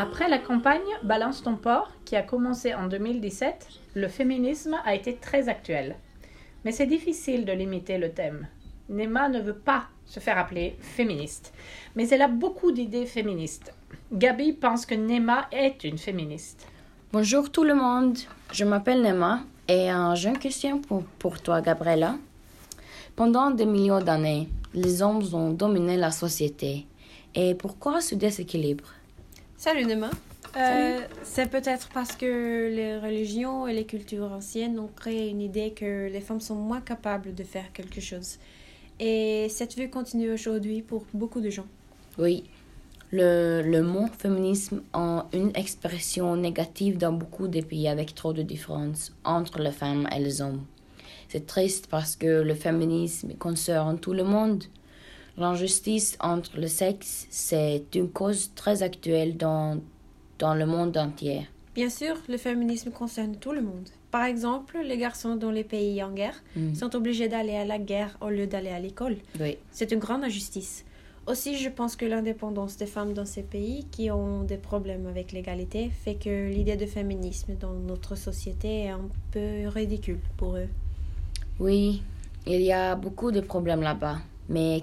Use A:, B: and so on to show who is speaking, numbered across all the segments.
A: Après la campagne Balance ton port, qui a commencé en 2017, le féminisme a été très actuel. Mais c'est difficile de limiter le thème. Nema ne veut pas se faire appeler féministe, mais elle a beaucoup d'idées féministes. Gabi pense que Nema est une féministe.
B: Bonjour tout le monde, je m'appelle Nema et j'ai une question pour, pour toi, Gabriela. Pendant des millions d'années, les hommes ont dominé la société. Et pourquoi ce déséquilibre?
C: Salut Nema. Euh, c'est peut-être parce que les religions et les cultures anciennes ont créé une idée que les femmes sont moins capables de faire quelque chose. Et cette vue continue aujourd'hui pour beaucoup de gens.
B: Oui, le, le mot féminisme a une expression négative dans beaucoup de pays avec trop de différences entre les femmes et les hommes. C'est triste parce que le féminisme concerne tout le monde. L'injustice entre les sexes, c'est une cause très actuelle dans, dans le monde entier.
C: Bien sûr, le féminisme concerne tout le monde. Par exemple, les garçons dans les pays en guerre
B: Mm.
C: sont obligés d'aller à la guerre au lieu d'aller à l'école.
B: Oui,
C: C'est une grande injustice. Aussi, je pense que l'indépendance des femmes dans ces pays qui ont des problèmes avec l'égalité fait que l'idée de féminisme dans notre société est un peu ridicule pour eux.
B: oui, il y a beaucoup de problèmes là-bas. Mais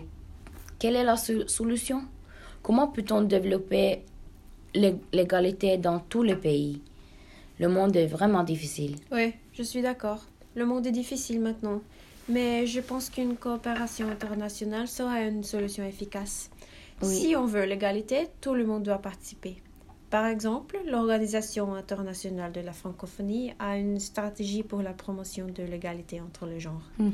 B: quelle est la so- solution? Comment peut-on développer l'é- l'égalité dans tous les pays? Le monde est vraiment difficile.
C: Oui, je suis d'accord. Le monde est difficile maintenant, mais je pense qu'une coopération internationale sera une solution efficace.
B: Oui.
C: Si on veut l'égalité, tout le monde doit participer. Par exemple, l'Organisation internationale de la francophonie a une stratégie pour la promotion de l'égalité entre les genres.
B: Hmm.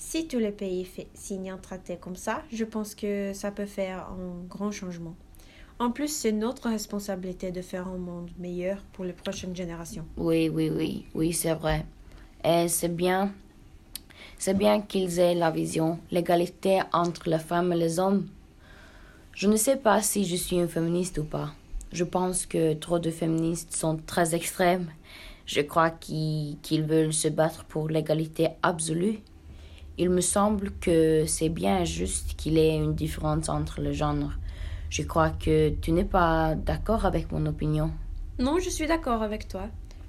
C: Si tous les pays signent un traité comme ça, je pense que ça peut faire un grand changement. En plus, c'est notre responsabilité de faire un monde meilleur pour les prochaines générations.
B: Oui, oui, oui, oui, c'est vrai. Et c'est bien, c'est bien qu'ils aient la vision, l'égalité entre les femmes et les hommes. Je ne sais pas si je suis une féministe ou pas. Je pense que trop de féministes sont très extrêmes. Je crois qu'ils veulent se battre pour l'égalité absolue. Il me semble que c'est bien juste qu'il y ait une différence entre les genres. Je crois que tu n'es pas d'accord avec mon opinion.
C: Non, je suis d'accord avec toi.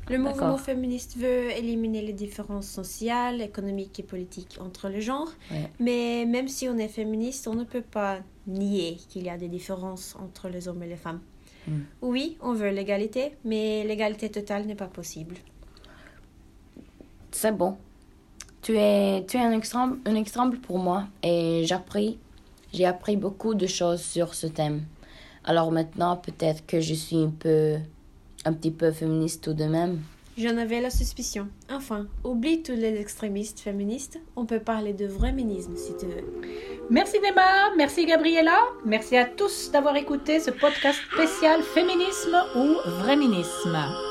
C: Le mouvement féministe veut éliminer les différences sociales, économiques et politiques entre les genres.
B: Ouais.
C: Mais même si on est féministe, on ne peut pas nier qu'il y a des différences entre les hommes et les femmes.
B: Mm.
C: Oui, on veut l'égalité, mais l'égalité totale n'est pas possible.
B: C'est bon. Tu es, tu es un, exemple, un exemple pour moi et j'ai appris, j'ai appris beaucoup de choses sur ce thème. Alors maintenant, peut-être que je suis un peu, un petit peu féministe tout de même.
C: J'en avais la suspicion. Enfin, oublie tous les extrémistes féministes, on peut parler de vrai féminisme si tu veux.
A: Merci Nema, merci Gabriela, merci à tous d'avoir écouté ce podcast spécial féminisme ou vréminisme.